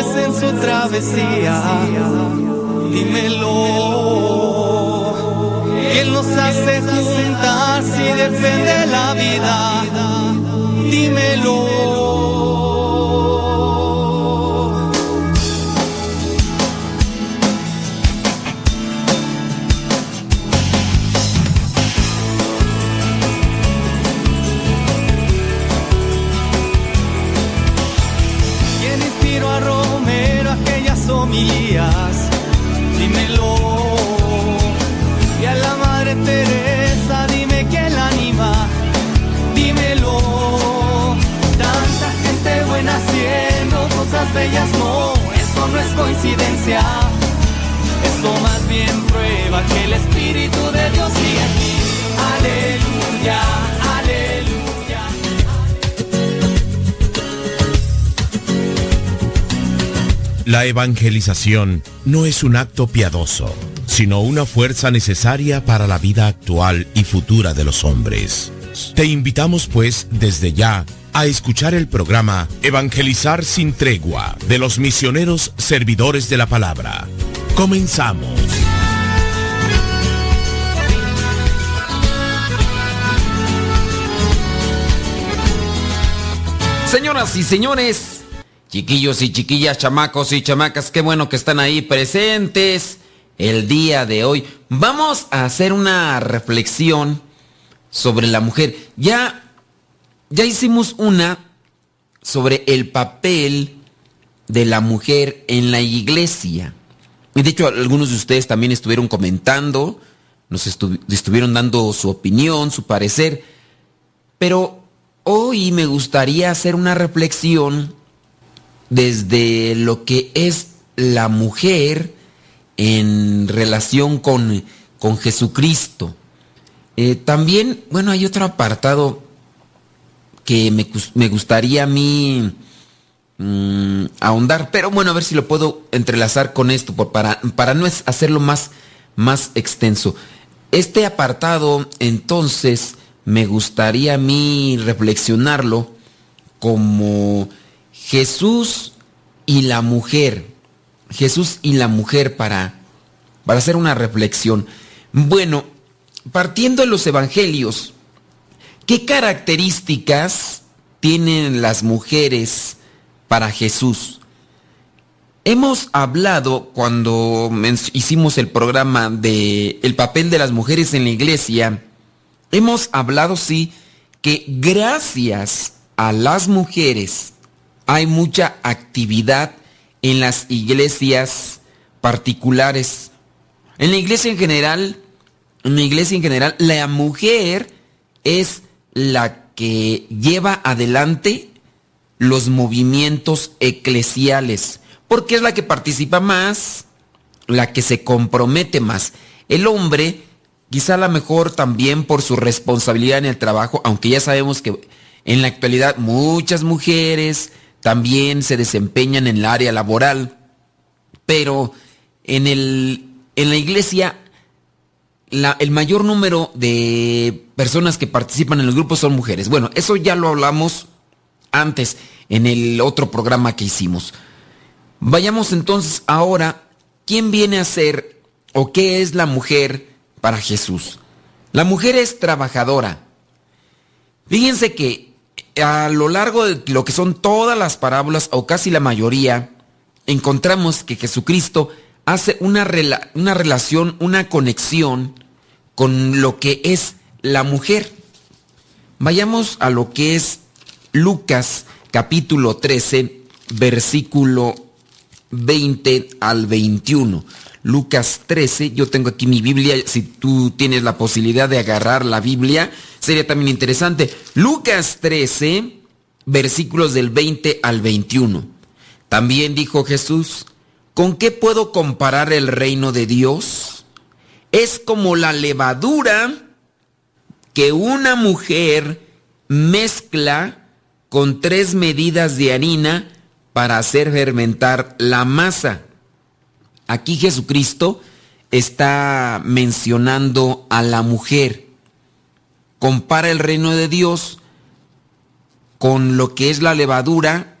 en su travesía. Dímelo. Él nos hace juntar si defiende la vida. Dímelo. Bellas, no, eso no es coincidencia. Eso más bien prueba que el Espíritu de Dios. Aleluya. La evangelización no es un acto piadoso, sino una fuerza necesaria para la vida actual y futura de los hombres. Te invitamos pues desde ya a escuchar el programa Evangelizar sin tregua de los misioneros servidores de la palabra. Comenzamos. Señoras y señores, Chiquillos y chiquillas, chamacos y chamacas, qué bueno que están ahí presentes el día de hoy. Vamos a hacer una reflexión sobre la mujer. Ya, ya hicimos una sobre el papel de la mujer en la iglesia. Y de hecho, algunos de ustedes también estuvieron comentando, nos estuvieron dando su opinión, su parecer. Pero hoy me gustaría hacer una reflexión desde lo que es la mujer en relación con, con Jesucristo. Eh, también, bueno, hay otro apartado que me, gustaría a mí mm, ahondar, pero bueno, a ver si lo puedo entrelazar con esto para, para no hacerlo más, más extenso. Este apartado, entonces, me gustaría a mí reflexionarlo como Jesús y la mujer. Jesús y la mujer para, para hacer una reflexión. Bueno, partiendo de los evangelios, ¿qué características tienen las mujeres para Jesús? Hemos hablado cuando hicimos el programa de el papel de las mujeres en la iglesia, hemos hablado sí que gracias a las mujeres hay mucha actividad en las iglesias particulares. En la iglesia en general, en la iglesia en general, la mujer es la que lleva adelante los movimientos eclesiales, porque es la que participa más, la que se compromete más. El hombre, quizá a lo mejor también por su responsabilidad en el trabajo, aunque ya sabemos que en la actualidad muchas mujeres también se desempeñan en el área laboral, pero en, el, en la iglesia el mayor número de personas que participan en el grupo son mujeres. Bueno, eso ya lo hablamos antes en el otro programa que hicimos. Vayamos entonces ahora, ¿quién viene a ser o qué es la mujer para Jesús? La mujer es trabajadora. Fíjense que a lo largo de lo que son todas las parábolas, o casi la mayoría, encontramos que Jesucristo hace una, una relación, una conexión con lo que es la mujer. Vayamos a lo que es Lucas capítulo 13, versículo 20 al 21. Lucas 13, yo tengo aquí mi Biblia, si tú tienes la posibilidad de agarrar la Biblia, sería también interesante. Lucas 13, versículos del 20 al 21. También dijo Jesús, ¿con qué puedo comparar el reino de Dios? Es como la levadura que una mujer mezcla con tres medidas de harina para hacer fermentar la masa. Aquí Jesucristo está mencionando a la mujer. Compara el reino de Dios con lo que es la levadura,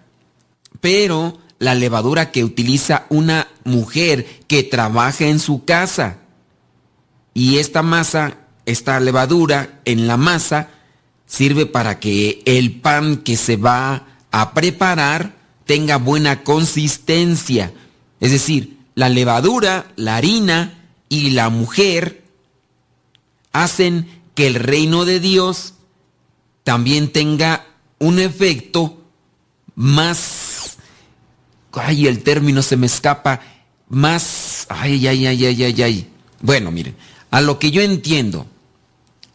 pero la levadura que utiliza una mujer que trabaja en su casa. Y esta masa, esta levadura en la masa, sirve para que el pan que se va a preparar tenga buena consistencia. Es decir, la levadura, la harina y la mujer hacen que el reino de Dios también tenga un efecto más... Ay, el término se me escapa. Más... Ay, ay, ay, ay, ay, ay. Bueno, miren, a lo que yo entiendo,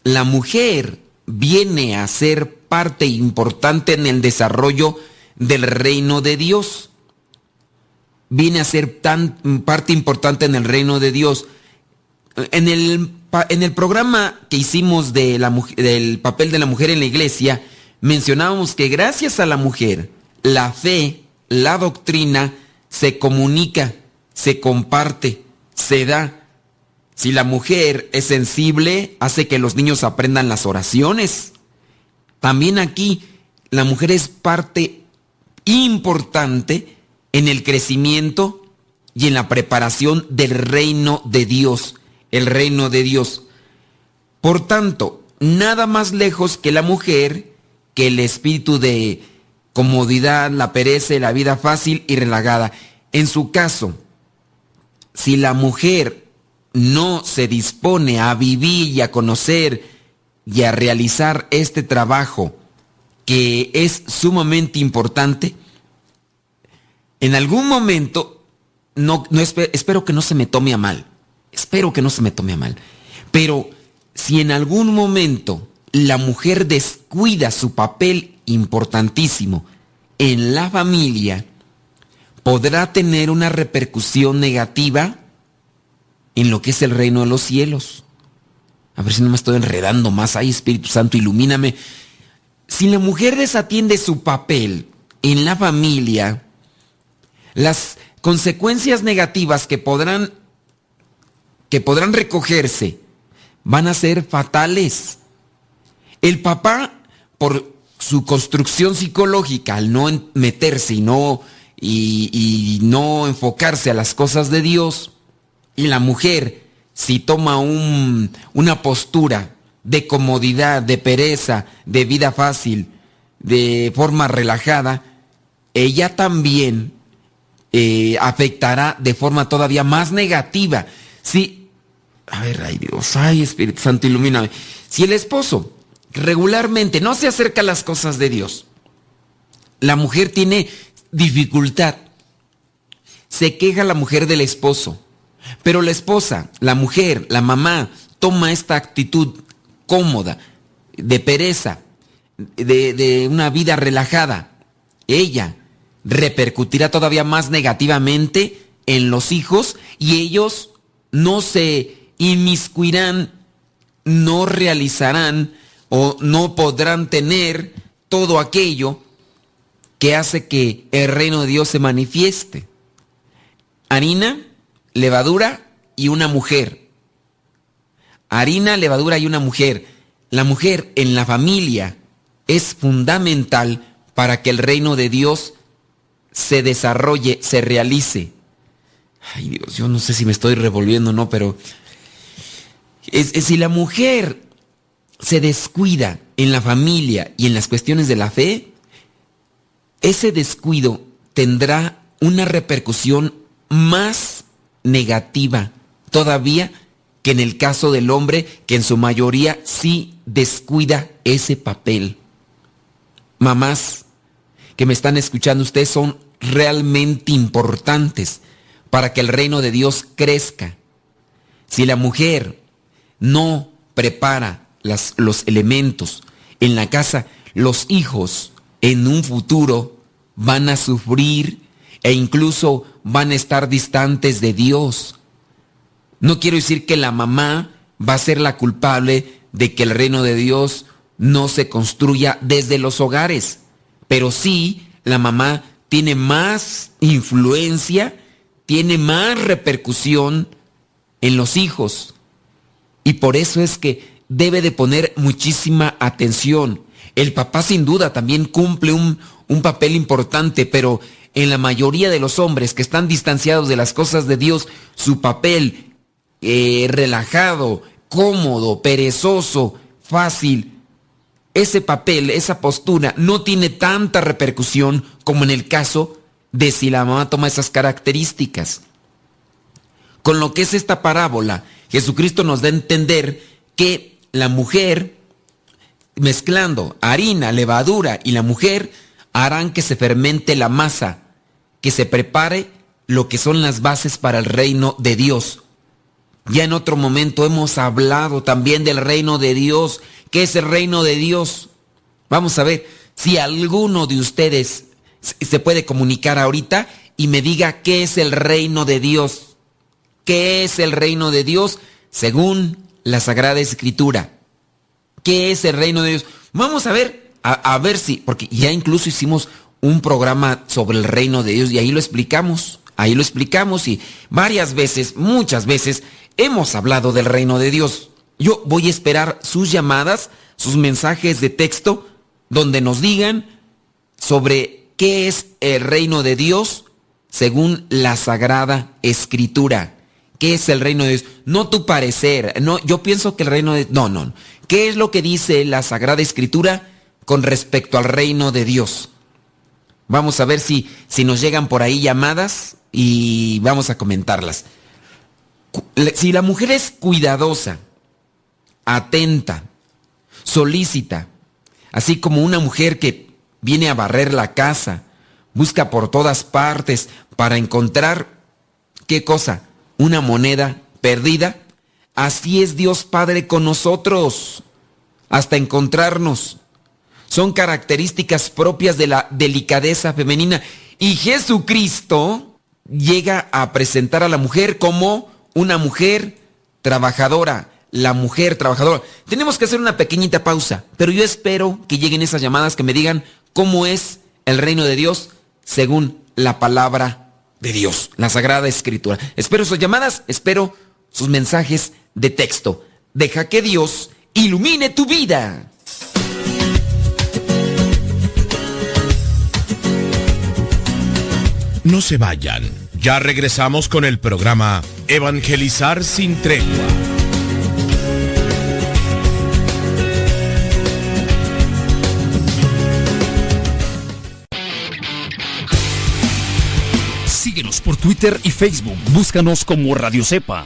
la mujer viene a ser parte importante en el desarrollo del reino de Dios. Viene a ser tan parte importante en el reino de Dios. En el, en el programa que hicimos de la, del papel de la mujer en la iglesia, mencionábamos que gracias a la mujer, la fe, la doctrina, se comunica, se comparte, se da. Si la mujer es sensible, hace que los niños aprendan las oraciones. También aquí, la mujer es parte importante en el crecimiento y en la preparación del reino de Dios, el reino de Dios. Por tanto, nada más lejos que la mujer, que el espíritu de comodidad, la pereza, la vida fácil y relagada. En su caso, si la mujer no se dispone a vivir y a conocer y a realizar este trabajo que es sumamente importante, en algún momento, no, no espero, que no se me tome a mal, espero que no se me tome a mal, pero si en algún momento la mujer descuida su papel importantísimo en la familia, podrá tener una repercusión negativa en lo que es el reino de los cielos. A ver si no me estoy enredando más. Ay, Espíritu Santo, ilumíname. Si la mujer desatiende su papel en la familia, las consecuencias negativas que podrán que podrán recogerse van a ser fatales. El papá, por su construcción psicológica, al no meterse y no, y, y no enfocarse a las cosas de Dios, y la mujer, si toma un, una postura de comodidad, de pereza, de vida fácil, de forma relajada, ella también eh, afectará de forma todavía más negativa. Si, a ver, ay Dios, ay Espíritu Santo, ilumíname. Si el esposo regularmente no se acerca a las cosas de Dios, la mujer tiene dificultad. Se queja la mujer del esposo, pero la esposa, la mujer, la mamá, toma esta actitud cómoda, de pereza, de, una vida relajada. Ella repercutirá todavía más negativamente en los hijos y ellos no se inmiscuirán, no realizarán o no podrán tener todo aquello que hace que el reino de Dios se manifieste. Harina, levadura y una mujer. Harina, levadura y una mujer. La mujer en la familia es fundamental para que el reino de Dios se desarrolle, se realice. Ay Dios, yo no sé si me estoy revolviendo o no, pero si la mujer se descuida en la familia y en las cuestiones de la fe, ese descuido tendrá una repercusión más negativa todavía que en el caso del hombre que en su mayoría sí descuida ese papel. Mamás que me están escuchando, ustedes son realmente importantes para que el reino de Dios crezca. Si la mujer no prepara los elementos en la casa, los hijos en un futuro van a sufrir e incluso van a estar distantes de Dios. No quiero decir que la mamá va a ser la culpable de que el reino de Dios no se construya desde los hogares, pero sí la mamá tiene más influencia, tiene más repercusión en los hijos. Y por eso es que debe de poner muchísima atención. El papá sin duda también cumple un, un papel importante, pero en la mayoría de los hombres que están distanciados de las cosas de Dios, su papel eh, relajado, cómodo, perezoso, fácil, ese papel, esa postura no tiene tanta repercusión como en el caso de si la mamá toma esas características. Con lo que es esta parábola, Jesucristo nos da a entender que la mujer, mezclando harina, levadura y la mujer, harán que se fermente la masa, que se prepare lo que son las bases para el reino de Dios. Ya en otro momento hemos hablado también del reino de Dios. ¿Qué es el reino de Dios? Vamos a ver si alguno de ustedes se puede comunicar ahorita y me diga qué es el reino de Dios. ¿Qué es el reino de Dios según la Sagrada Escritura? ¿Qué es el reino de Dios? Vamos a ver, a, a ver si, porque ya incluso hicimos un programa sobre el reino de Dios y ahí lo explicamos. Ahí lo explicamos y varias veces, muchas veces, hemos hablado del reino de Dios. Yo voy a esperar sus llamadas, sus mensajes de texto, donde nos digan sobre qué es el reino de Dios según la sagrada escritura. ¿Qué es el reino de Dios? No tu parecer. No, yo pienso que el reino de no, no. ¿Qué es lo que dice la sagrada escritura con respecto al reino de Dios? Vamos a ver si, si nos llegan por ahí llamadas y vamos a comentarlas. Si la mujer es cuidadosa, atenta, solícita, así como una mujer que viene a barrer la casa, busca por todas partes para encontrar, ¿qué cosa? Una moneda perdida. Así es Dios Padre con nosotros, hasta encontrarnos. Son características propias de la delicadeza femenina. Y Jesucristo llega a presentar a la mujer como una mujer trabajadora, la mujer trabajadora. Tenemos que hacer una pequeñita pausa, pero yo espero que lleguen esas llamadas que me digan cómo es el reino de Dios según la palabra de Dios, la Sagrada Escritura. Espero sus llamadas, espero sus mensajes de texto. Deja que Dios ilumine tu vida. No se vayan. Ya regresamos con el programa Evangelizar sin tregua. Síguenos por Twitter y Facebook. Búscanos como Radio Cepa.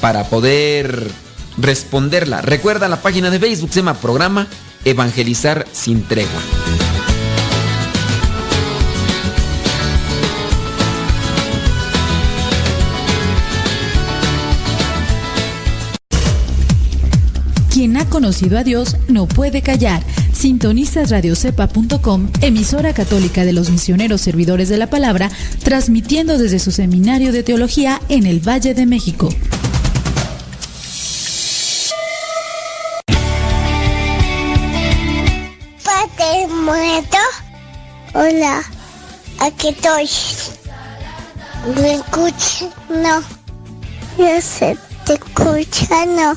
para poder responderla. Recuerda la página de Facebook, se llama Programa Evangelizar sin tregua. Quien ha conocido a Dios no puede callar. Sintoniza radiocepa.com, emisora católica de los misioneros servidores de la palabra, transmitiendo desde su seminario de teología en el Valle de México. Hola, aquí estoy. ¿Me escuchas? No. Yo sé, te escucha, no.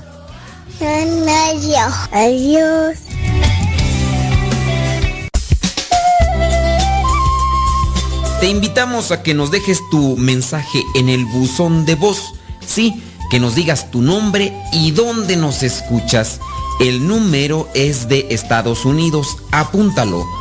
No, no, yo. Adiós. Te invitamos a que nos dejes tu mensaje en el buzón de voz. Sí, que nos digas tu nombre y dónde nos escuchas. El número es de Estados Unidos. Apúntalo.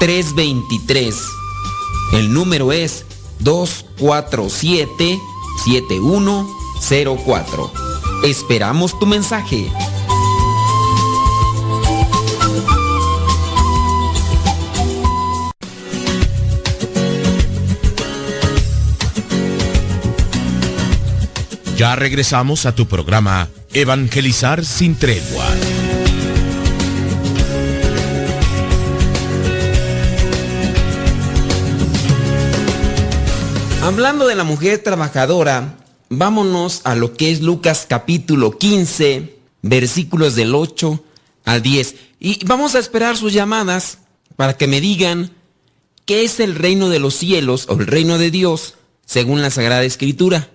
323. El número es 247-7104. Esperamos tu mensaje. Ya regresamos a tu programa Evangelizar sin tregua. Hablando de la mujer trabajadora, vámonos a lo que es Lucas capítulo 15, versículos del 8 al 10. Y vamos a esperar sus llamadas para que me digan qué es el reino de los cielos o el reino de Dios según la Sagrada Escritura.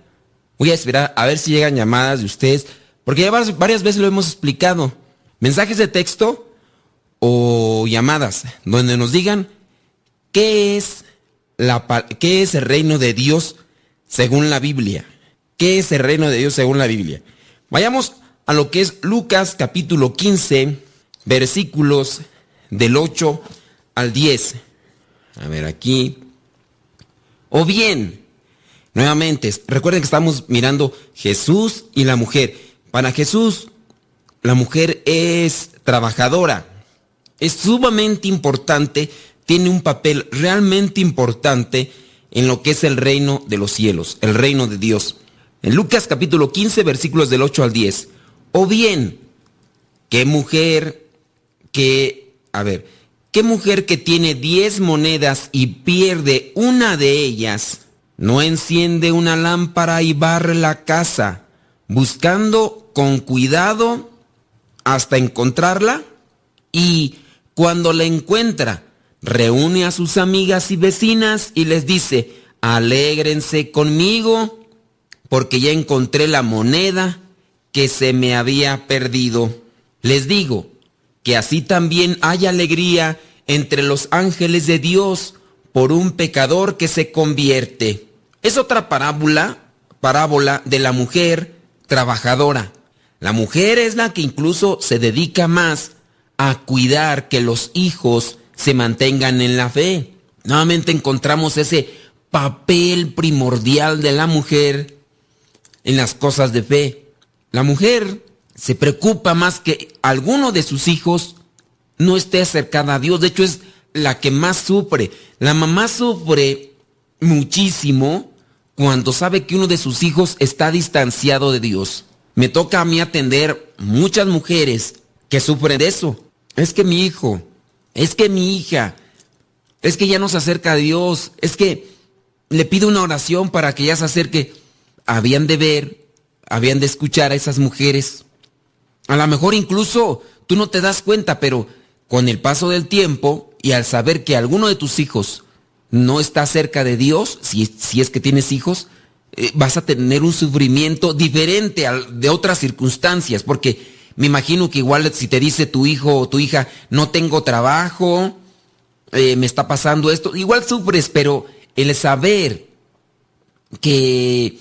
Voy a esperar a ver si llegan llamadas de ustedes, porque ya varias veces lo hemos explicado. Mensajes de texto o llamadas donde nos digan qué es, qué es el reino de Dios según la Biblia. ¿Qué es el reino de Dios según la Biblia? Vayamos a lo que es Lucas capítulo 15, versículos del 8 al 10. A ver aquí. O bien, Nuevamente, recuerden que estamos mirando Jesús y la mujer. Para Jesús, la mujer es trabajadora. Es sumamente importante, tiene un papel realmente importante en lo que es el reino de los cielos, el reino de Dios. En Lucas capítulo 15, versículos del 8 al 10. O bien, ¿qué mujer que, a ver, qué mujer que tiene 10 monedas y pierde una de ellas? no enciende una lámpara y barre la casa, buscando con cuidado hasta encontrarla y cuando la encuentra, reúne a sus amigas y vecinas y les dice, alégrense conmigo porque ya encontré la moneda que se me había perdido. Les digo que así también hay alegría entre los ángeles de Dios por un pecador que se convierte. Es otra parábola, parábola de la mujer trabajadora. La mujer es la que incluso se dedica más a cuidar que los hijos se mantengan en la fe. Nuevamente encontramos ese papel primordial de la mujer en las cosas de fe. La mujer se preocupa más que alguno de sus hijos no esté acercada a Dios. De hecho, es la que más sufre. La mamá sufre muchísimo cuando sabe que uno de sus hijos está distanciado de Dios. Me toca a mí atender muchas mujeres que sufren de eso. Es que mi hijo, es que mi hija, es que ya no se acerca a Dios, es que le pido una oración para que ya se acerque. Habían de ver, habían de escuchar a esas mujeres. A lo mejor incluso tú no te das cuenta, pero con el paso del tiempo y al saber que alguno de tus hijos no está cerca de Dios, si, si es que tienes hijos, eh, vas a tener un sufrimiento diferente al, de otras circunstancias, porque me imagino que igual si te dice tu hijo o tu hija, no tengo trabajo, eh, me está pasando esto, igual sufres, pero el saber que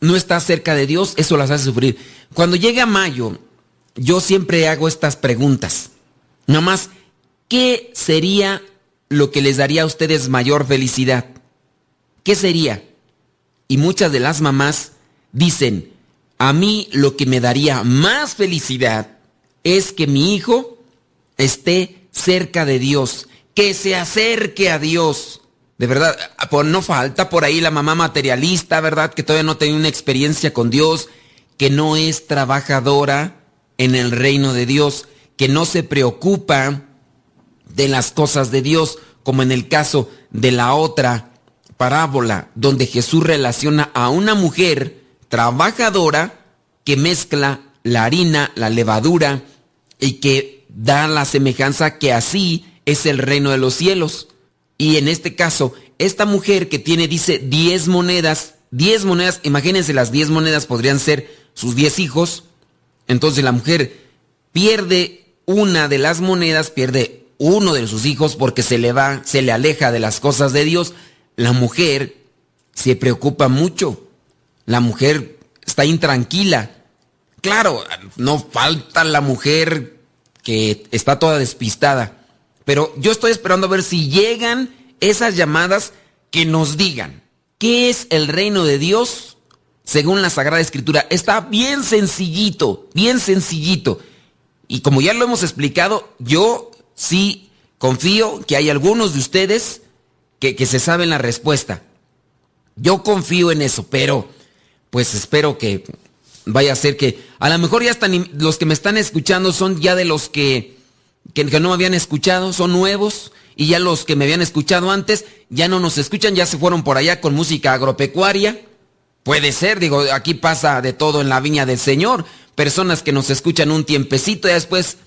no estás cerca de Dios, eso las hace sufrir. Cuando llega mayo, yo siempre hago estas preguntas. Nada más, ¿qué sería lo que les daría a ustedes mayor felicidad? ¿Qué sería? Y muchas de las mamás dicen, a mí lo que me daría más felicidad es que mi hijo esté cerca de Dios, que se acerque a Dios. De verdad, no falta por ahí la mamá materialista, ¿verdad? Que todavía no tiene una experiencia con Dios, que no es trabajadora en el reino de Dios, que no se preocupa de las cosas de Dios, como en el caso de la otra parábola, donde Jesús relaciona a una mujer trabajadora que mezcla la harina, la levadura, y que da la semejanza que así es el reino de los cielos. Y en este caso, esta mujer que tiene, dice, 10 monedas, 10 monedas, imagínense las 10 monedas podrían ser sus 10 hijos, entonces la mujer pierde una de las monedas, pierde uno de sus hijos porque se le va, se le aleja de las cosas de Dios, la mujer se preocupa mucho. La mujer está intranquila. Claro, no falta la mujer que está toda despistada. Pero yo estoy esperando a ver si llegan esas llamadas que nos digan qué es el reino de Dios según la Sagrada Escritura. Está bien sencillito, bien sencillito. Y como ya lo hemos explicado, yo sí confío que hay algunos de ustedes que, que se saben la respuesta. Yo confío en eso, pero pues espero que vaya a ser que a lo mejor ya están los que me están escuchando son ya de los que, que, no me habían escuchado, son nuevos y ya los que me habían escuchado antes ya no nos escuchan, ya se fueron por allá con música agropecuaria. Puede ser, digo, aquí pasa de todo en la viña del Señor. Personas que nos escuchan un tiempecito y después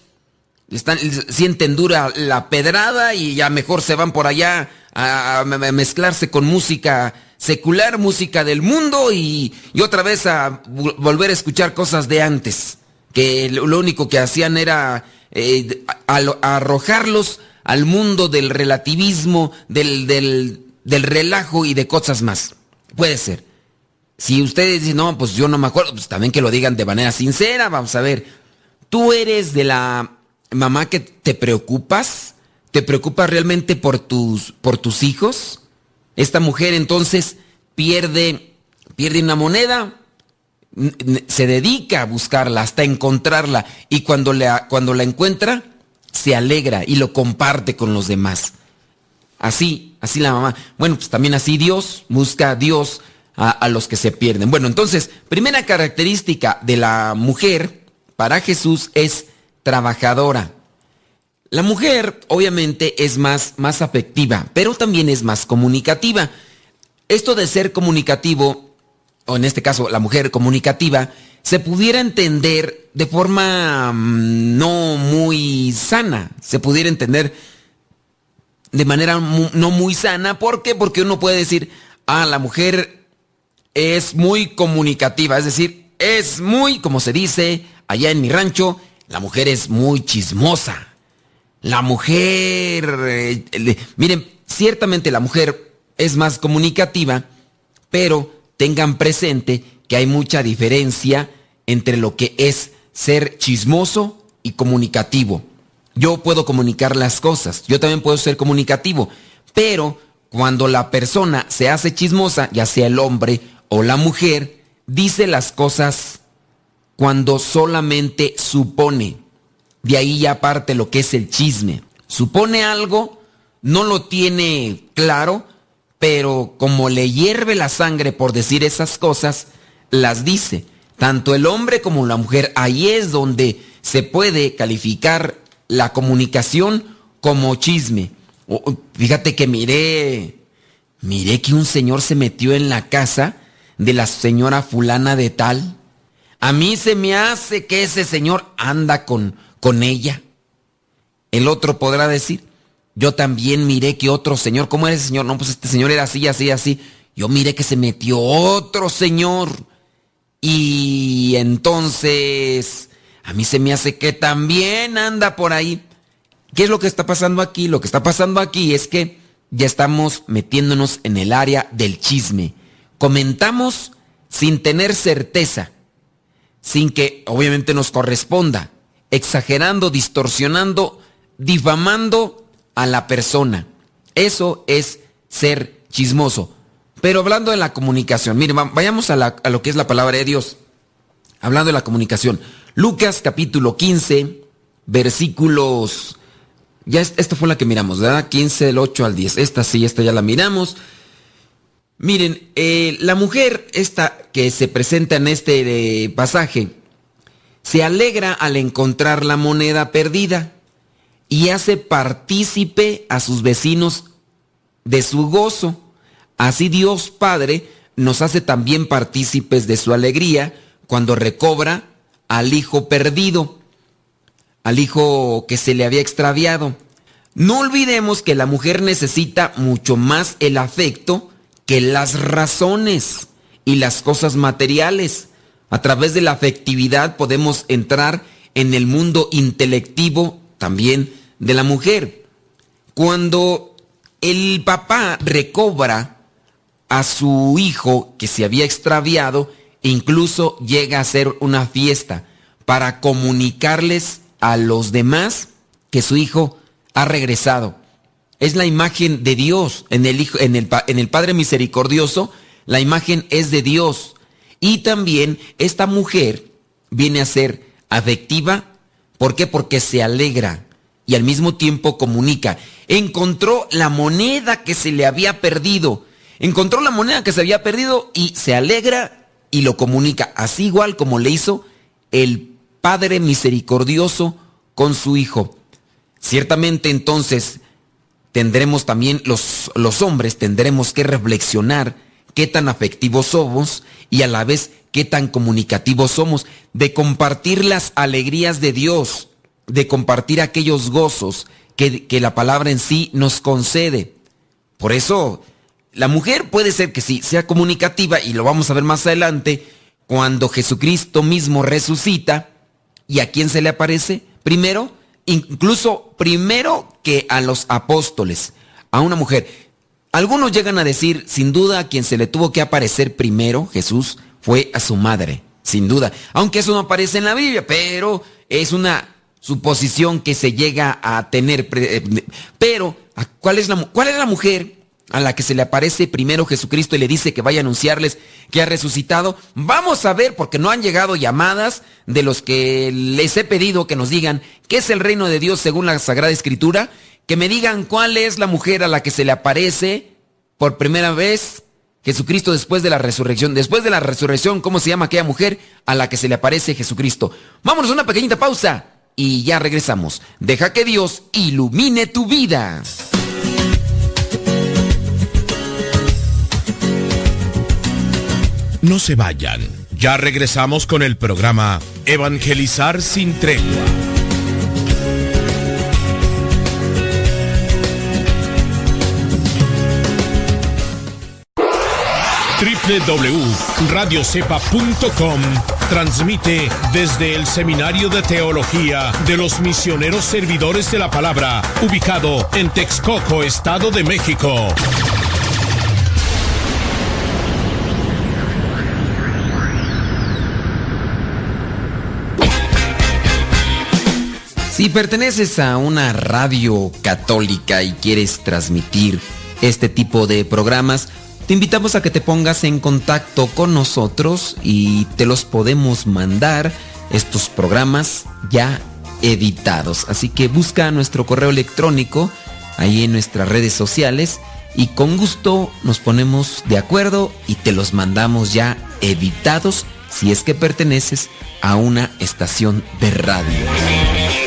están, sienten dura la pedrada y ya mejor se van por allá a mezclarse con música secular, música del mundo y, otra vez a volver a escuchar cosas de antes, que lo único que hacían era eh, arrojarlos al mundo del relativismo, del, del, del, relajo y de cosas más. Puede ser. Si ustedes dicen, no, pues yo no me acuerdo, pues también que lo digan de manera sincera, vamos a ver. ¿Tú eres de la mamá que te preocupas? ¿Te preocupas realmente por tus, por tus hijos? Esta mujer entonces pierde, pierde una moneda, se dedica a buscarla hasta encontrarla y cuando la, cuando la encuentra se alegra y lo comparte con los demás. Así, así la mamá. Bueno, pues también así Dios busca a Dios a, a los que se pierden. Bueno, entonces, primera característica de la mujer para Jesús es trabajadora. La mujer obviamente es más, más afectiva, pero también es más comunicativa. Esto de ser comunicativo, o en este caso la mujer comunicativa, se pudiera entender de forma mm, no muy sana, se pudiera entender de manera no muy sana. ¿Por qué? Porque uno puede decir, ah, la mujer es muy comunicativa, es decir, es muy, como se dice allá en mi rancho, la mujer es muy chismosa la mujer, eh, miren, ciertamente la mujer es más comunicativa, pero tengan presente que hay mucha diferencia entre lo que es ser chismoso y comunicativo. Yo puedo comunicar las cosas, yo también puedo ser comunicativo, pero cuando la persona se hace chismosa, ya sea el hombre o la mujer, dice las cosas cuando solamente supone. De ahí ya parte lo que es el chisme. Supone algo, no lo tiene claro, pero como le hierve la sangre por decir esas cosas, las dice. Tanto el hombre como la mujer, ahí es donde se puede calificar la comunicación como chisme. fíjate que miré, miré que un señor se metió en la casa de la señora fulana de tal. A mí se me hace que ese señor anda con, con ella. El otro podrá decir, yo también miré que otro señor, ¿cómo era ese señor? No, pues este señor era así, así, así. Yo miré que se metió otro señor. Y entonces, a mí se me hace que también anda por ahí. ¿Qué es lo que está pasando aquí? Lo que está pasando aquí es que ya estamos metiéndonos en el área del chisme. Comentamos sin tener certeza, sin que obviamente nos corresponda exagerando, distorsionando, difamando a la persona. Eso es ser chismoso. Pero hablando de la comunicación, miren, vayamos a, lo que es la palabra de Dios. Hablando de la comunicación. Lucas capítulo 15, versículos... Ya esta fue la que miramos, ¿verdad? 15 del 8 al 10. Esta sí, esta ya la miramos. Miren, eh, la mujer esta que se presenta en este eh, pasaje se alegra al encontrar la moneda perdida y hace partícipe a sus vecinos de su gozo. Así Dios Padre nos hace también partícipes de su alegría cuando recobra al hijo perdido, al hijo que se le había extraviado. No olvidemos que la mujer necesita mucho más el afecto que las razones y las cosas materiales. A través de la afectividad podemos entrar en el mundo intelectivo también de la mujer. Cuando el papá recobra a su hijo que se había extraviado, incluso llega a hacer una fiesta para comunicarles a los demás que su hijo ha regresado. Es la imagen de Dios en el, hijo, en el, Padre Misericordioso. La imagen es de Dios. Y también esta mujer viene a ser afectiva. ¿Por qué? Porque se alegra y al mismo tiempo comunica. Encontró la moneda que se le había perdido. Encontró la moneda que se había perdido y se alegra y lo comunica. Así igual como le hizo el Padre misericordioso con su Hijo. Ciertamente entonces tendremos también los, los hombres, tendremos que reflexionar qué tan afectivos somos y a la vez qué tan comunicativos somos, de compartir las alegrías de Dios, de compartir aquellos gozos que, que la palabra en sí nos concede. Por eso, la mujer puede ser que sí, sea comunicativa, y lo vamos a ver más adelante, cuando Jesucristo mismo resucita, ¿y a quién se le aparece? Primero, incluso primero a los apóstoles, a una mujer. Algunos llegan a decir, sin duda, a quien se le tuvo que aparecer primero, Jesús, fue a su madre, sin duda. Aunque eso no aparece en la Biblia, pero es una suposición que se llega a tener. Eh, pero, ¿cuál es la, cuál es la mujer a la que se le aparece primero Jesucristo y le dice que vaya a anunciarles que ha resucitado. Vamos a ver, porque no han llegado llamadas de los que les he pedido que nos digan qué es el reino de Dios según la Sagrada Escritura, que me digan cuál es la mujer a la que se le aparece por primera vez Jesucristo después de la resurrección. Después de la resurrección, ¿cómo se llama aquella mujer a la que se le aparece Jesucristo? Vámonos a una pequeñita pausa y ya regresamos. Deja que Dios ilumine tu vida. No se vayan. Ya regresamos con el programa Evangelizar sin tregua. www.radiocepa.com transmite desde el Seminario de Teología de los Misioneros Servidores de la Palabra, ubicado en Texcoco, Estado de México. Si perteneces a una radio católica y quieres transmitir este tipo de programas, te invitamos a que te pongas en contacto con nosotros y te los podemos mandar estos programas ya editados. Así que busca nuestro correo electrónico ahí en nuestras redes sociales y con gusto nos ponemos de acuerdo y te los mandamos ya editados si es que perteneces a una estación de radio.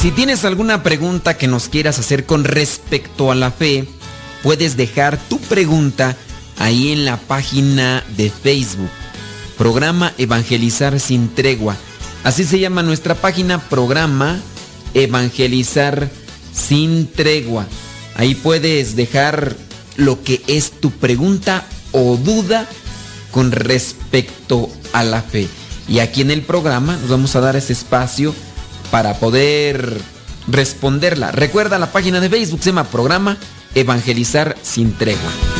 Si tienes alguna pregunta que nos quieras hacer con respecto a la fe, puedes dejar tu pregunta ahí en la página de Facebook. Programa Evangelizar sin tregua. Así se llama nuestra página, programa Evangelizar sin tregua. Ahí puedes dejar lo que es tu pregunta o duda con respecto a la fe. Y aquí en el programa nos vamos a dar ese espacio para poder responderla. Recuerda la página de Facebook, se llama Programa Evangelizar sin tregua.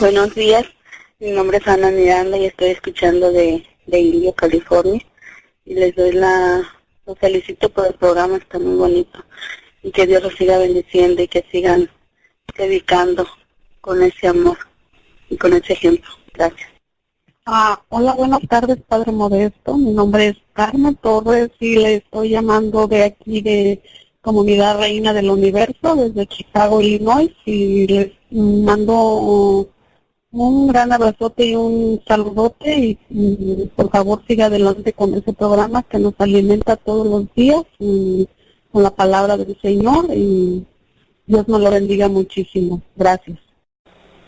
Buenos días, mi nombre es Ana Miranda y estoy escuchando de, de Indio, California. Y les doy la, los felicito por el programa, está muy bonito. Y que Dios los siga bendiciendo y que sigan dedicando con ese amor y con ese ejemplo. Gracias. Ah, hola, buenas tardes, Padre Modesto. Mi nombre es Carmen Torres y le estoy llamando de aquí de Comunidad Reina del Universo, desde Chicago, Illinois. Y les mando un gran abrazote y un saludote y, por favor siga adelante con ese programa que nos alimenta todos los días con la palabra del Señor y Dios nos lo bendiga muchísimo. Gracias.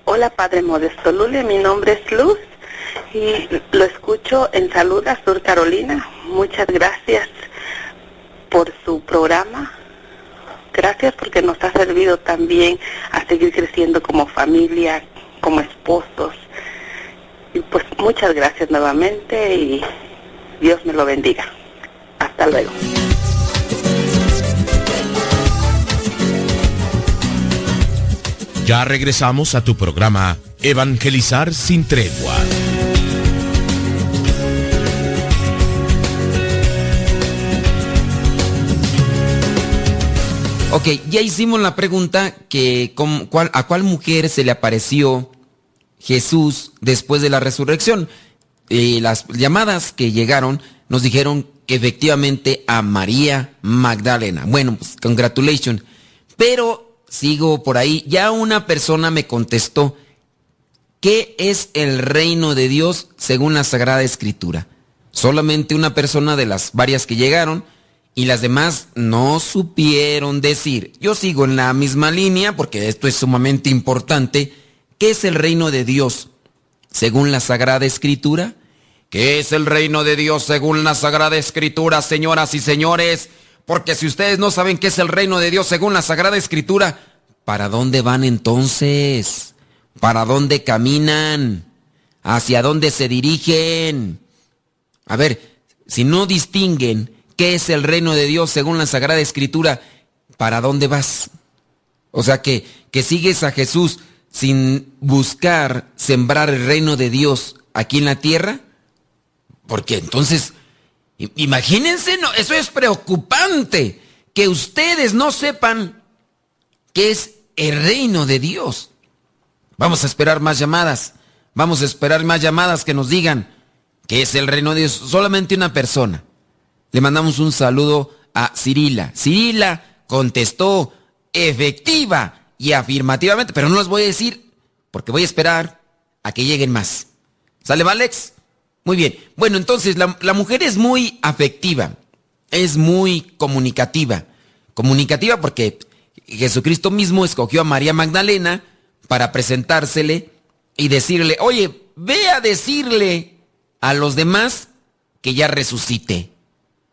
Hola Padre Modesto Lule, mi nombre es Luz y lo escucho en Salud a Sur Carolina. Muchas gracias por su programa. Gracias porque nos ha servido también a seguir creciendo como familia, como esposos. Y pues muchas gracias nuevamente y Dios me lo bendiga. Hasta luego. Ya regresamos a tu programa Evangelizar sin tregua. Ok, ya hicimos la pregunta que a cuál mujer se le apareció Jesús después de la resurrección. Eh, las llamadas que llegaron nos dijeron que efectivamente a María Magdalena. Bueno, pues congratulations. Pero sigo por ahí. Ya una persona me contestó, ¿qué es el reino de Dios según la Sagrada Escritura? Solamente una persona de las varias que llegaron y las demás no supieron decir. Yo sigo en la misma línea porque esto es sumamente importante. ¿Qué es el reino de Dios según la Sagrada Escritura? ¿Qué es el reino de Dios según la Sagrada Escritura, señoras y señores? Porque si ustedes no saben qué es el reino de Dios según la Sagrada Escritura, ¿para dónde van entonces? ¿Para dónde caminan? ¿Hacia dónde se dirigen? A ver, si no distinguen qué es el reino de Dios según la Sagrada Escritura, ¿para dónde vas? O sea que, que sigues a Jesús sin buscar sembrar el reino de Dios aquí en la tierra? Porque entonces, imagínense, no, eso es preocupante, que ustedes no sepan qué es el reino de Dios. Vamos a esperar más llamadas, vamos a esperar más llamadas que nos digan qué es el reino de Dios. Solamente una persona. Le mandamos un saludo a Cirila. Cirila contestó efectiva y afirmativamente, pero no los voy a decir porque voy a esperar a que lleguen más. ¿Sale, Alex? Muy bien. Bueno, entonces la, la mujer es muy afectiva, es muy comunicativa. Comunicativa porque Jesucristo mismo escogió a María Magdalena para presentársele y decirle, oye, ve a decirle a los demás que ya resucite.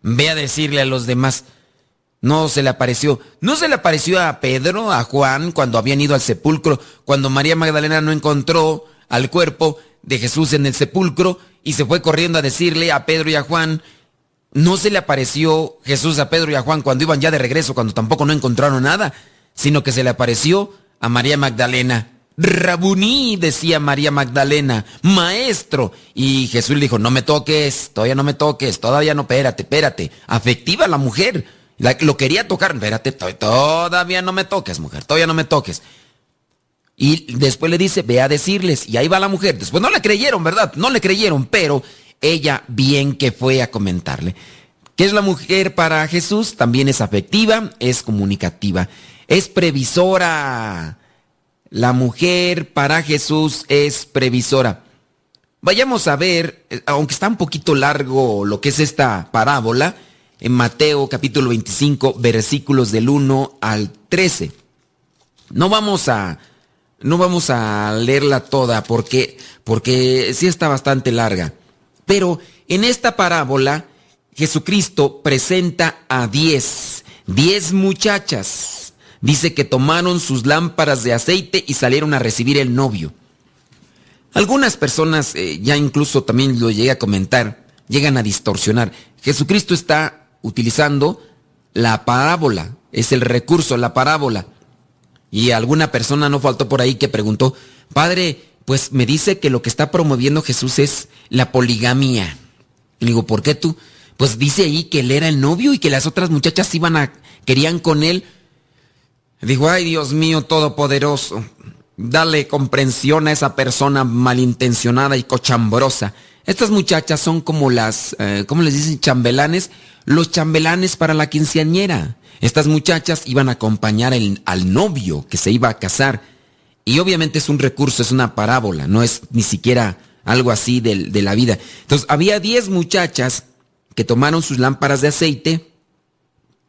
Ve a decirle a los demás. No se le apareció. No se le apareció a Pedro, a Juan, cuando habían ido al sepulcro, cuando María Magdalena no encontró al cuerpo de Jesús en el sepulcro y se fue corriendo a decirle a Pedro y a Juan. No se le apareció Jesús a Pedro y a Juan cuando iban ya de regreso, cuando tampoco no encontraron nada, sino que se le apareció a María Magdalena. Rabuní, decía María Magdalena, maestro. Y Jesús le dijo, no me toques, todavía no me toques, todavía no, espérate, espérate. Afectiva la mujer, lo quería tocar, espérate, todavía no me toques, mujer, todavía no me toques. Y después le dice, ve a decirles, y ahí va la mujer. Después no le creyeron, ¿verdad? No le creyeron, pero ella bien que fue a comentarle. ¿Qué es la mujer para Jesús? También es afectiva, es comunicativa. es previsora. La mujer para Jesús es previsora. Vayamos a ver, eh, aunque está un poquito largo lo que es esta parábola, en Mateo capítulo 25, versículos del 1 al 13. No vamos a no vamos a leerla toda porque porque sí está bastante larga. Pero en esta parábola Jesucristo presenta a diez, diez muchachas. Dice que tomaron sus lámparas de aceite y salieron a recibir el novio. Algunas personas, eh, ya incluso también lo llegué a comentar, llegan a distorsionar. Jesucristo está utilizando la parábola, es el recurso, la parábola. Y alguna persona no faltó por ahí que preguntó, Padre, pues me dice que lo que está promoviendo Jesús es la poligamia. Y digo, ¿por qué tú? Pues dice ahí que él era el novio y que las otras muchachas iban a, querían con él. Digo, ay Dios mío todopoderoso, dale comprensión a esa persona malintencionada y cochambrosa. Estas muchachas son como las, eh, ¿cómo les dicen? Chambelanes. Los chambelanes para la quinceañera. Estas muchachas iban a acompañar al novio que se iba a casar. Y obviamente es un recurso, es una parábola, no es ni siquiera algo así de, de la vida. Entonces, había diez muchachas que tomaron sus lámparas de aceite,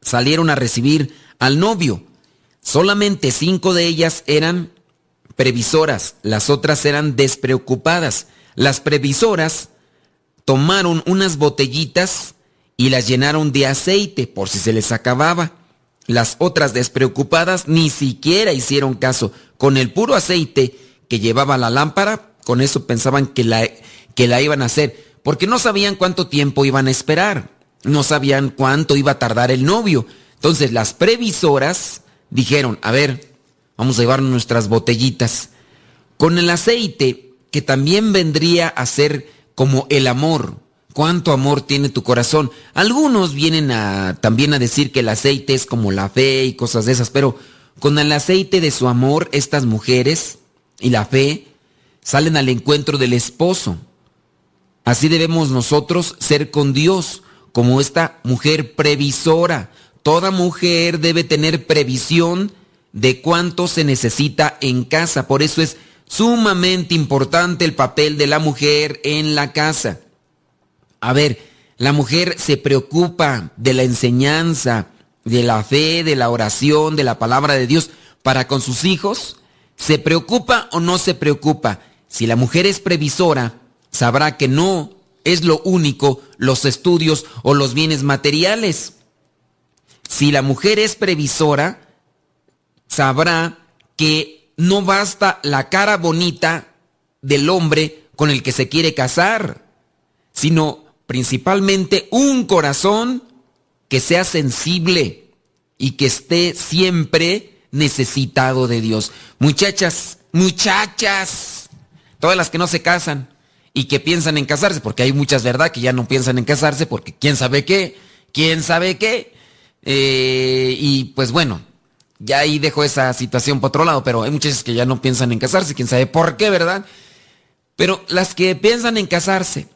salieron a recibir al novio. Solamente cinco de ellas eran previsoras, las otras eran despreocupadas. Las previsoras tomaron unas botellitas y las llenaron de aceite por si se les acababa. Las otras despreocupadas ni siquiera hicieron caso. Con el puro aceite que llevaba la lámpara, con eso pensaban que la, que la iban a hacer, porque no sabían cuánto tiempo iban a esperar, no sabían cuánto iba a tardar el novio. Entonces las previsoras dijeron, a ver, vamos a llevar nuestras botellitas. Con el aceite que también vendría a ser como el amor. ¿Cuánto amor tiene tu corazón? Algunos vienen a, también a decir que el aceite es como la fe y cosas de esas, pero con el aceite de su amor, estas mujeres y la fe salen al encuentro del esposo. Así debemos nosotros ser con Dios, como esta mujer previsora. Toda mujer debe tener previsión de cuánto se necesita en casa. Por eso es sumamente importante el papel de la mujer en la casa. A ver, la mujer se preocupa de la enseñanza, de la fe, de la oración, de la palabra de Dios para con sus hijos. ¿Se preocupa o no se preocupa? Si la mujer es previsora, sabrá que no es lo único los estudios o los bienes materiales. Si la mujer es previsora, sabrá que no basta la cara bonita del hombre con el que se quiere casar, sino principalmente un corazón que sea sensible y que esté siempre necesitado de Dios. Muchachas, muchachas, todas las que no se casan y que piensan en casarse, porque hay muchas, ¿verdad?, que ya no piensan en casarse porque quién sabe qué, quién sabe qué. Eh, y pues bueno, ya ahí dejo esa situación por otro lado, pero hay muchas que ya no piensan en casarse, quién sabe por qué, ¿verdad? Pero las que piensan en casarse,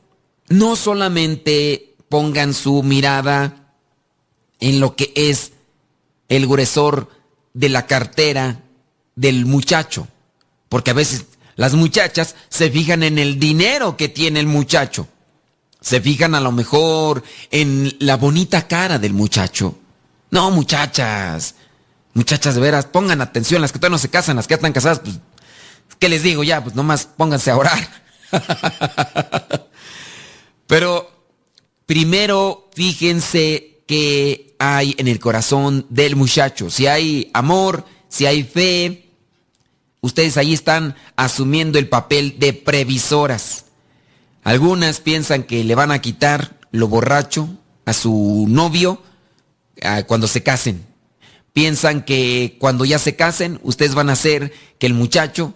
no solamente pongan su mirada en lo que es el gruesor de la cartera del muchacho, porque a veces las muchachas se fijan en el dinero que tiene el muchacho, se fijan a lo mejor en la bonita cara del muchacho. No, muchachas, Muchachas, de veras, pongan atención, las que todavía no se casan, las que ya están casadas, pues, ¿qué les digo ya? Pues nomás pónganse a orar. Pero primero fíjense qué hay en el corazón del muchacho. Si hay amor, si hay fe, ustedes ahí están asumiendo el papel de previsoras. Algunas piensan que le van a quitar lo borracho a su novio ah, cuando se casen piensan que cuando ya se casen, ustedes van a hacer que el muchacho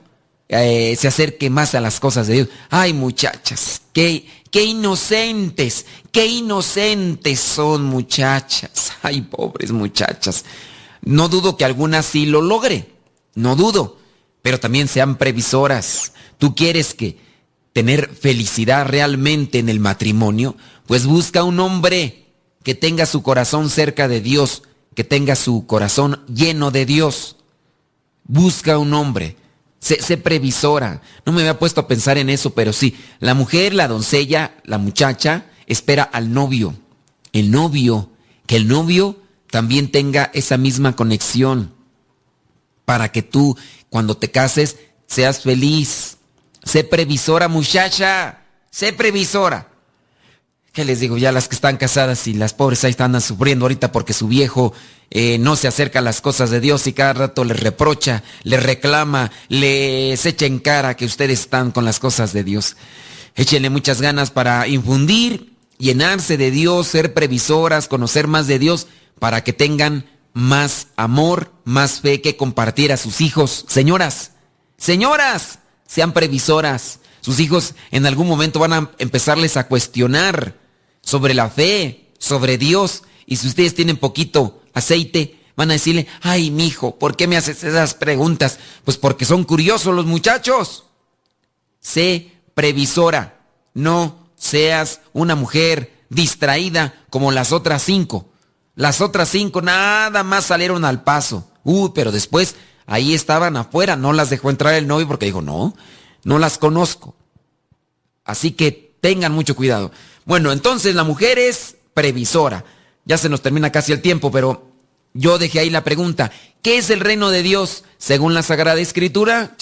eh, se acerque más a las cosas de Dios. Ay, muchachas, qué, qué inocentes, qué inocentes son muchachas. Ay, pobres muchachas. No dudo que algunas sí lo logre, no dudo, pero también sean previsoras. Tú quieres que tener felicidad realmente en el matrimonio, pues busca un hombre que tenga su corazón cerca de Dios, que tenga su corazón lleno de Dios. Busca un hombre. Sé, previsora. No me había puesto a pensar en eso, pero sí. La mujer, la doncella, la muchacha, espera al novio. El novio. Que el novio también tenga esa misma conexión. Para que tú, cuando te cases, seas feliz. Sé previsora, muchacha. Sé previsora. ¿Qué les digo? Ya las que están casadas y las pobres ahí están sufriendo ahorita porque su viejo eh, no se acerca a las cosas de Dios y cada rato les reprocha, les reclama, les echa en cara que ustedes están con las cosas de Dios. Échenle muchas ganas para infundir, llenarse de Dios, ser previsoras, conocer más de Dios, para que tengan más amor, más fe que compartir a sus hijos. Señoras, señoras, sean previsoras. Sus hijos en algún momento van a empezarles a cuestionar sobre la fe, sobre Dios. Y si ustedes tienen poquito aceite, van a decirle, ay, mi hijo, ¿por qué me haces esas preguntas? Pues porque son curiosos los muchachos. Sé previsora, no seas una mujer distraída como las otras cinco. Las otras cinco nada más salieron al paso. Uy, pero después ahí estaban afuera, no las dejó entrar el novio porque dijo, no, no las conozco. Así que tengan mucho cuidado. Bueno, entonces la mujer es previsora. Ya se nos termina casi el tiempo, pero yo dejé ahí la pregunta. ¿Qué es el reino de Dios según la Sagrada Escritura?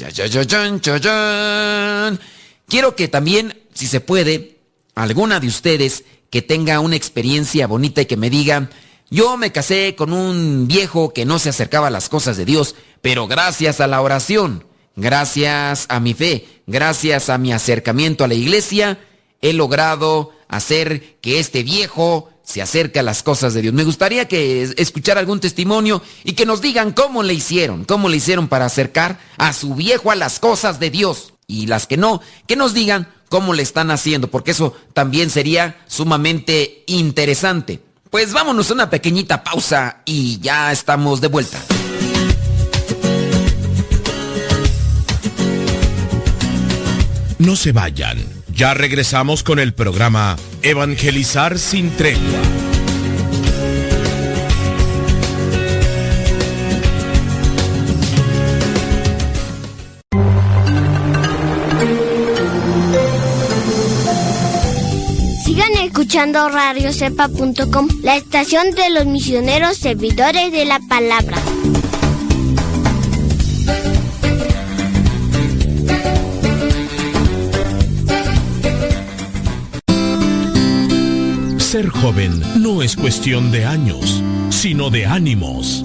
Quiero que también, si se puede, alguna de ustedes que tenga una experiencia bonita y que me diga, yo me casé con un viejo que no se acercaba a las cosas de Dios, pero gracias a la oración, gracias a mi fe, gracias a mi acercamiento a la iglesia, he logrado hacer que este viejo se acerque a las cosas de Dios. Me gustaría que escuchar algún testimonio y que nos digan cómo le hicieron, cómo le hicieron para acercar a su viejo a las cosas de Dios. Y las que no, que nos digan cómo le están haciendo, porque eso también sería sumamente interesante. Pues vámonos a una pequeñita pausa y ya estamos de vuelta. No se vayan. Ya regresamos con el programa Evangelizar sin tregua. Sigan escuchando radiocepa.com, la estación de los misioneros servidores de la palabra. Ser joven no es cuestión de años, sino de ánimos.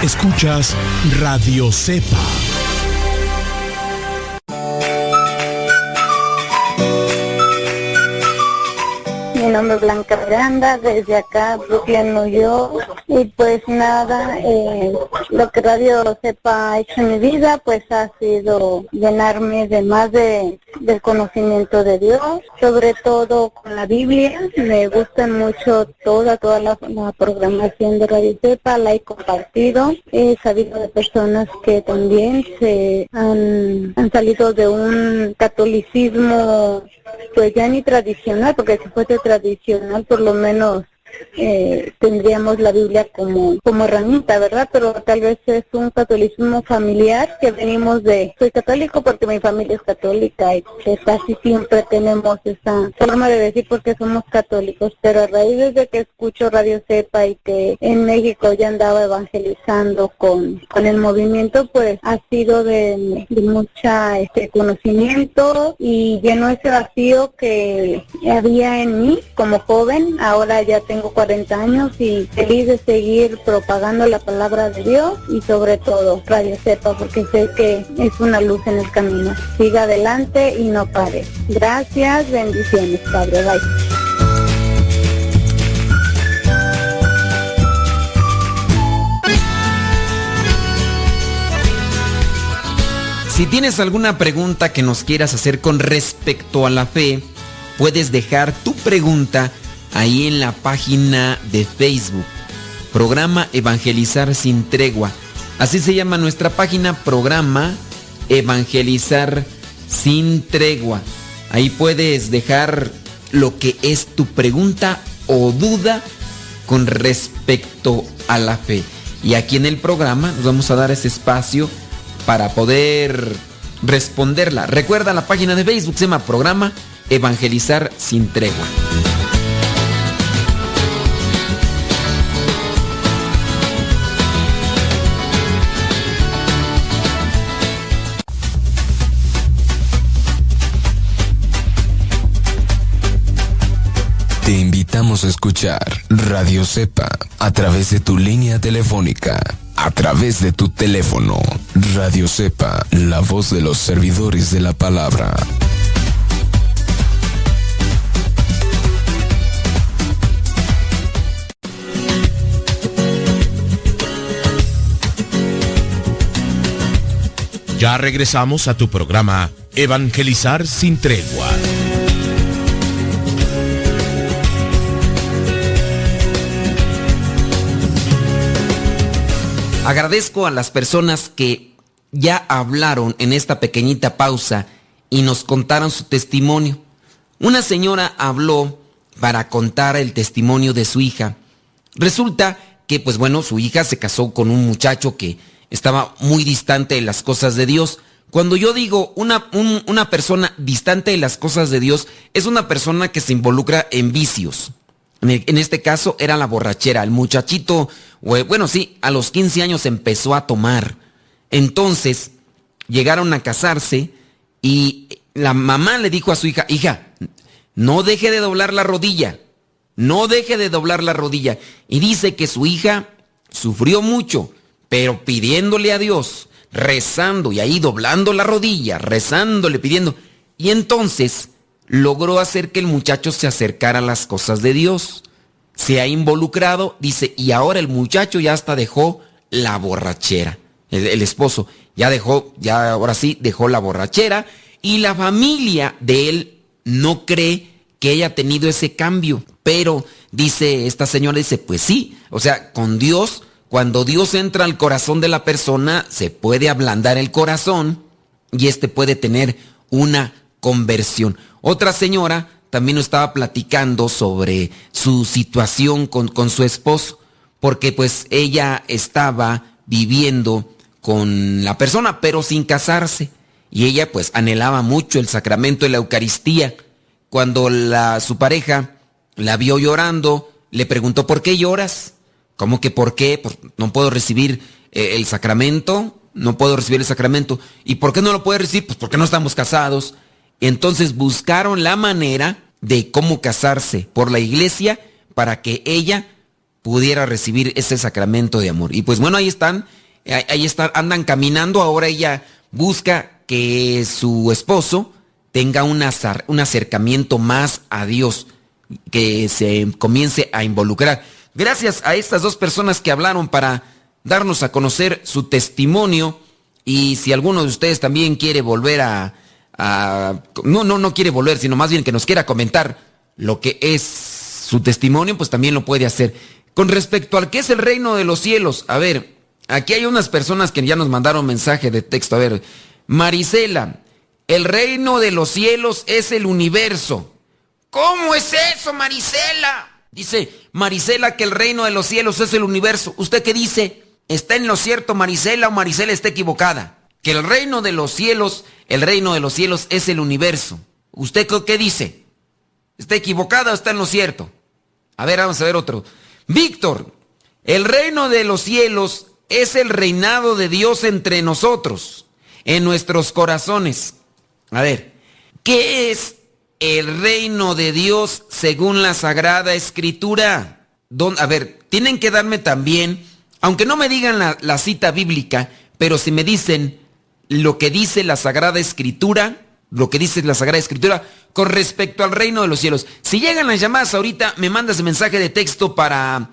Escuchas Radio Cepa. Nombre Blanca Miranda, desde acá, Brooklyn, New York. Y pues nada, eh, lo que Radio Sepa ha hecho en mi vida, pues ha sido llenarme de más de, del conocimiento de Dios, sobre todo con la Biblia. Me gusta mucho toda, toda la, programación de Radio Sepa, la he compartido. He sabido de personas que también se han, han salido de un catolicismo pues ya ni tradicional, porque si fuese tradicional por lo menos eh, tendríamos la Biblia como, como herramienta, ¿verdad? Pero tal vez es un catolicismo familiar que venimos de, soy católico porque mi familia es católica y casi siempre tenemos esa forma de decir porque somos católicos, pero a raíz de que escucho Radio Cepa y que en México ya andaba evangelizando con, con el movimiento, pues ha sido de, de mucha este conocimiento y llenó ese vacío que había en mí como joven, ahora ya tengo 40 años y feliz de seguir propagando la palabra de Dios y sobre todo Radio Cepa porque sé que es una luz en el camino. Siga adelante y no pare. Gracias, bendiciones, Padre. Bye. Si tienes alguna pregunta que nos quieras hacer con respecto a la fe, puedes dejar tu pregunta ahí en la página de Facebook. Programa Evangelizar sin tregua. Así se llama nuestra página, programa Evangelizar sin tregua. Ahí puedes dejar lo que es tu pregunta o duda con respecto a la fe. Y aquí en el programa nos vamos a dar ese espacio para poder responderla. Recuerda la página de Facebook, se llama Programa Evangelizar sin Tregua. Escuchar Radio Cepa a través de tu línea telefónica, a través de tu teléfono. Radio Cepa, la voz de los servidores de la palabra. Ya regresamos a tu programa Evangelizar sin tregua. Agradezco a las personas que ya hablaron en esta pequeñita pausa y nos contaron su testimonio. Una señora habló para contar el testimonio de su hija. Resulta que, pues bueno, su hija se casó con un muchacho que estaba muy distante de las cosas de Dios. Cuando yo digo una, una persona distante de las cosas de Dios, es una persona que se involucra en vicios. En, este caso era la borrachera. El muchachito, bueno, sí, a los 15 años empezó a tomar. Entonces, llegaron a casarse y la mamá le dijo a su hija, hija, no deje de doblar la rodilla, no deje de doblar la rodilla. Y dice que su hija sufrió mucho, pero pidiéndole a Dios, rezando y ahí doblando la rodilla, rezándole, pidiendo. Y entonces logró hacer que el muchacho se acercara a las cosas de Dios. Se ha involucrado, dice, y ahora el muchacho ya hasta dejó la borrachera. El, esposo ya dejó, ya ahora sí, dejó la borrachera. Y la familia de él no cree que haya tenido ese cambio. Pero dice esta señora, dice, pues sí, o sea, con Dios, cuando Dios entra al corazón de la persona, se puede ablandar el corazón y este puede tener una conversión. Otra señora también nos estaba platicando sobre su situación con, con su esposo, porque pues ella estaba viviendo con la persona, pero sin casarse. Y ella pues anhelaba mucho el sacramento de la Eucaristía. Cuando la, su pareja la vio llorando, le preguntó, ¿por qué lloras? ¿Cómo que por qué? No puedo recibir eh, el sacramento, no puedo recibir el sacramento. ¿Y por qué no lo puede recibir? Pues porque no estamos casados. Entonces buscaron la manera de cómo casarse por la iglesia para que ella pudiera recibir ese sacramento de amor. Y pues bueno, ahí están, ahí están, andan caminando, ahora ella busca que su esposo tenga un, un acercamiento más a Dios, que se comience a involucrar. Gracias a estas dos personas que hablaron para darnos a conocer su testimonio y si alguno de ustedes también quiere volver a, no, no, no quiere volver, sino más bien que nos quiera comentar lo que es su testimonio, pues también lo puede hacer. Con respecto al que es el reino de los cielos, a ver, aquí hay unas personas que ya nos mandaron mensaje de texto. A ver, Marisela, el reino de los cielos es el universo. ¿Cómo es eso, Marisela? Dice Marisela que el reino de los cielos es el universo. ¿Usted qué dice? ¿Está en lo cierto Marisela o Marisela está equivocada? Que el reino de los cielos el reino de los cielos es el universo. ¿Usted qué dice? ¿Está equivocada o está en lo cierto? A ver, vamos a ver otro. Víctor, el reino de los cielos es el reinado de Dios entre nosotros, en nuestros corazones. A ver, ¿qué es el reino de Dios según la Sagrada Escritura? a ver, tienen que darme también, aunque no me digan la, la cita bíblica, pero si me dicen lo que dice la Sagrada Escritura, lo que dice la Sagrada Escritura con respecto al reino de los cielos. Si llegan las llamadas ahorita, me mandas mensaje de texto para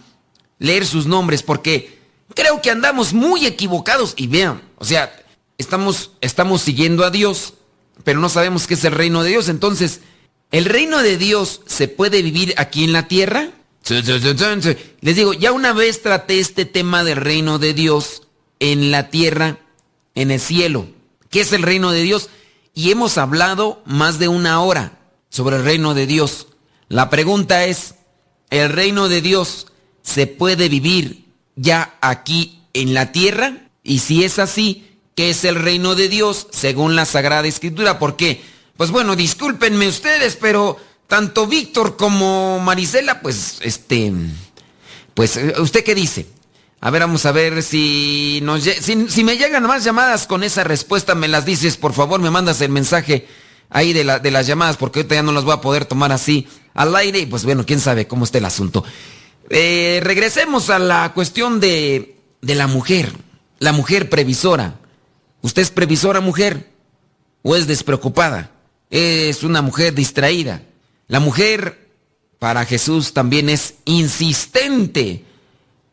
leer sus nombres, porque creo que andamos muy equivocados. Y vean, o sea, estamos, estamos siguiendo a Dios, pero no sabemos qué es el reino de Dios. Entonces, ¿el reino de Dios se puede vivir aquí en la tierra? Les digo, ya una vez traté este tema del reino de Dios en la tierra en el cielo, que es el reino de Dios. Y hemos hablado más de una hora sobre el reino de Dios. La pregunta es, ¿el reino de Dios se puede vivir ya aquí en la tierra? Y si es así, ¿qué es el reino de Dios según la Sagrada Escritura? ¿Por qué? Pues bueno, discúlpenme ustedes, pero tanto Víctor como Marisela, pues este, pues ¿usted qué dice? A ver, vamos a ver si nos si, me llegan más llamadas con esa respuesta, me las dices, por favor, me mandas el mensaje ahí de, la, de las llamadas, porque ahorita ya no las voy a poder tomar así al aire, y pues bueno, quién sabe cómo está el asunto. Eh, regresemos a la cuestión de, de la mujer, la mujer previsora. ¿Usted es previsora mujer? ¿O es despreocupada? Es una mujer distraída. La mujer para Jesús también es insistente.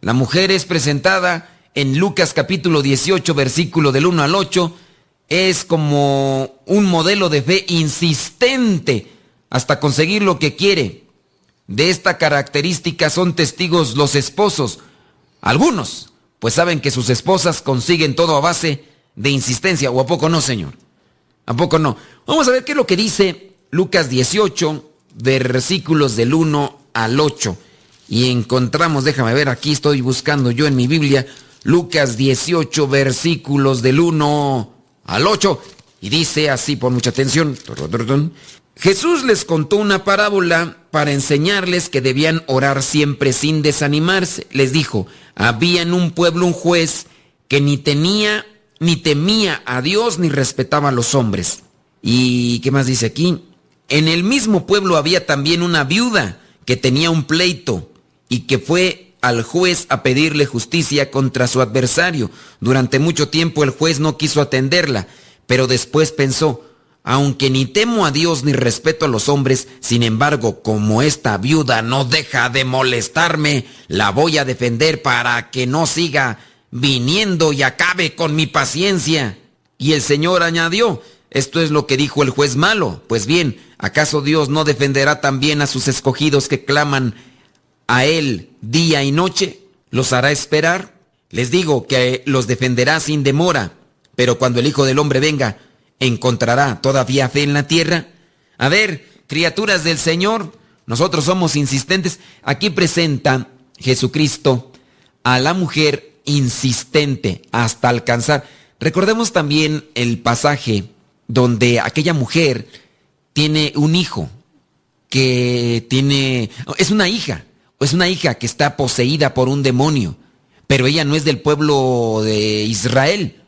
La mujer es presentada en Lucas capítulo 18, versículo del 1 al 8. Es como un modelo de fe insistente hasta conseguir lo que quiere. De esta característica son testigos los esposos. Algunos, pues saben que sus esposas consiguen todo a base de insistencia. ¿O a poco no, Señor? ¿A poco no? Vamos a ver qué es lo que dice Lucas 18, versículos del 1 al 8. Y encontramos, déjame ver, aquí estoy buscando yo en mi Biblia, Lucas 18, versículos del 1 al 8. Y dice así, por mucha atención. Jesús les contó una parábola para enseñarles que debían orar siempre sin desanimarse. Les dijo, había en un pueblo un juez que ni tenía, ni temía a Dios, ni respetaba a los hombres. ¿Y qué más dice aquí? En el mismo pueblo había también una viuda que tenía un pleito y que fue al juez a pedirle justicia contra su adversario. Durante mucho tiempo el juez no quiso atenderla, pero después pensó, aunque ni temo a Dios ni respeto a los hombres, sin embargo, como esta viuda no deja de molestarme, la voy a defender para que no siga viniendo y acabe con mi paciencia. Y el Señor añadió, esto es lo que dijo el juez malo. Pues bien, ¿acaso Dios no defenderá también a sus escogidos que claman a Él día y noche? ¿Los hará esperar? Les digo que los defenderá sin demora, pero cuando el Hijo del Hombre venga, ¿encontrará todavía fe en la tierra? A ver, criaturas del Señor, nosotros somos insistentes. Aquí presenta Jesucristo a la mujer insistente hasta alcanzar. Recordemos también el pasaje donde aquella mujer tiene un hijo que tiene, es una hija, es una hija que está poseída por un demonio, pero ella no es del pueblo de Israel,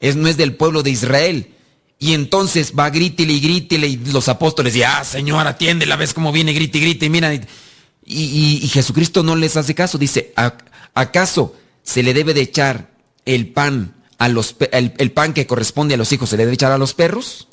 es, no es del pueblo de Israel. Y entonces va grítele y grítele y los apóstoles, y ah, Señor, atiéndela, ves cómo viene, grite y grite, mira. Y, y, Jesucristo no les hace caso, dice, ¿acaso se le debe de echar el pan a los, el, pan que corresponde a los hijos, se le debe echar a los perros?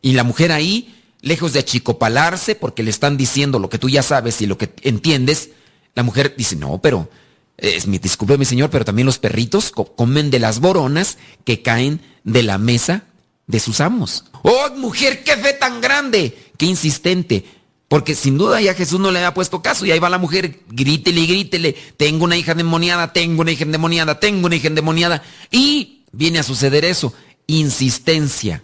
Y la mujer ahí, lejos de achicopalarse, porque le están diciendo lo que tú ya sabes y lo que entiendes, la mujer dice, no, pero, es mi, disculpe mi señor, pero también los perritos comen de las boronas que caen de la mesa de sus amos. ¡Oh, mujer, qué fe tan grande! ¡Qué insistente! Porque sin duda ya Jesús no le había puesto caso y ahí va la mujer, grítele y grítele, tengo una hija endemoniada, tengo una hija endemoniada, tengo una hija endemoniada. Y viene a suceder eso, insistencia.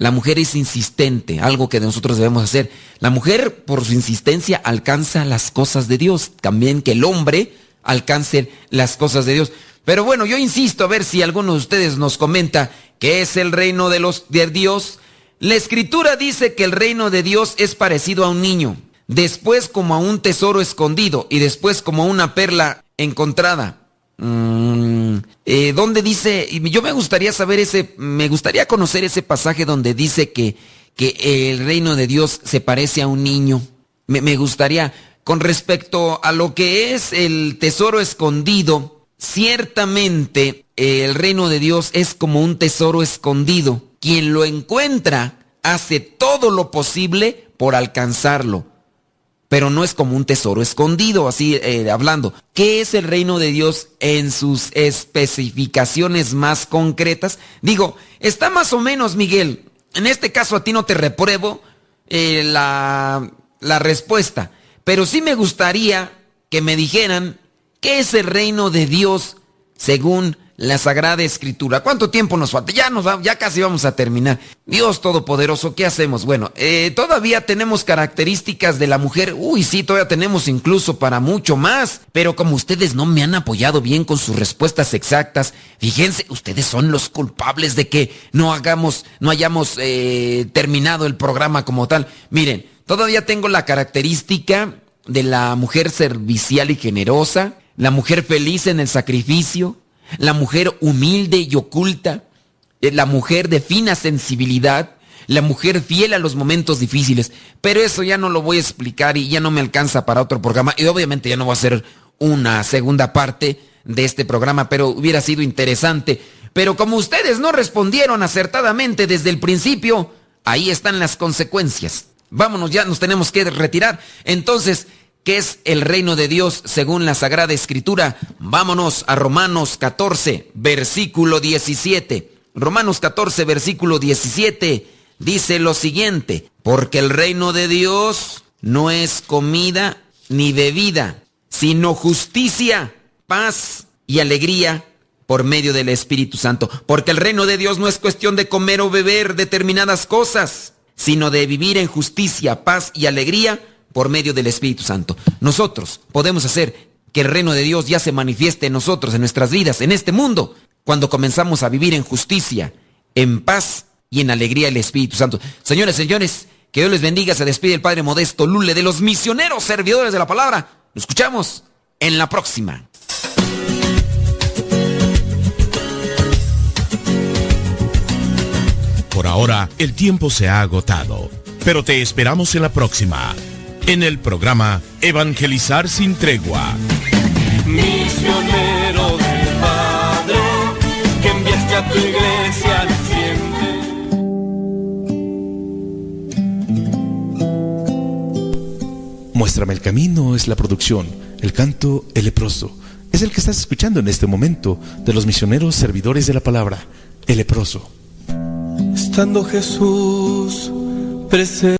La mujer es insistente, algo que nosotros debemos hacer. La mujer, por su insistencia, alcanza las cosas de Dios. También que el hombre alcance las cosas de Dios. Pero bueno, yo insisto a ver si alguno de ustedes nos comenta qué es el reino de los de Dios. La escritura dice que el reino de Dios es parecido a un niño, después como a un tesoro escondido y después como a una perla encontrada. Mm, eh, ¿Dónde dice? Yo me gustaría saber ese, me gustaría conocer ese pasaje donde dice que, que el reino de Dios se parece a un niño. Me, me gustaría, con respecto a lo que es el tesoro escondido, Ciertamente el reino de Dios es como un tesoro escondido. Quien lo encuentra hace todo lo posible por alcanzarlo. Pero no es como un tesoro escondido, así eh, hablando. ¿Qué es el reino de Dios en sus especificaciones más concretas? Digo, está más o menos, Miguel. En este caso a ti no te repruebo eh, la, la respuesta. Pero sí me gustaría que me dijeran ¿Qué es el reino de Dios según la Sagrada Escritura. ¿Cuánto tiempo nos falta? Ya, nos ya casi vamos a terminar. Dios Todopoderoso, ¿qué hacemos? Bueno, eh, todavía tenemos características de la mujer. Uy, sí, todavía tenemos incluso para mucho más. Pero como ustedes no me han apoyado bien con sus respuestas exactas, fíjense, ustedes son los culpables de que no hagamos, no hayamos eh, terminado el programa como tal. Miren, todavía tengo la característica de la mujer servicial y generosa, la mujer feliz en el sacrificio, la mujer humilde y oculta, eh, la mujer de fina sensibilidad, la mujer fiel a los momentos difíciles. Pero eso ya no lo voy a explicar y ya no me alcanza para otro programa. Y obviamente ya no voy a hacer una segunda parte de este programa, pero hubiera sido interesante. Pero como ustedes no respondieron acertadamente desde el principio, ahí están las consecuencias. Vámonos, ya nos tenemos que retirar. Entonces, ¿Qué es el reino de Dios según la Sagrada Escritura? Vámonos a Romanos 14, versículo 17. Romanos 14, versículo 17 dice lo siguiente, porque el reino de Dios no es comida ni bebida, sino justicia, paz y alegría por medio del Espíritu Santo. Porque el reino de Dios no es cuestión de comer o beber determinadas cosas, sino de vivir en justicia, paz y alegría por medio del Espíritu Santo. Nosotros podemos hacer que el reino de Dios ya se manifieste en nosotros, en nuestras vidas, en este mundo, cuando comenzamos a vivir en justicia, en paz y en alegría del Espíritu Santo. Señores, señores, que Dios les bendiga. Se despide el Padre Modesto Lule de los misioneros servidores de la palabra. Nos escuchamos en la próxima. Por ahora, el tiempo se ha agotado, pero te esperamos en la próxima en el programa Evangelizar sin tregua. Misionero del Padre, que enviaste a tu iglesia Muéstrame el camino es la producción, el canto, el leproso. Es el que estás escuchando en este momento de los misioneros servidores de la palabra, el leproso. Estando Jesús presente.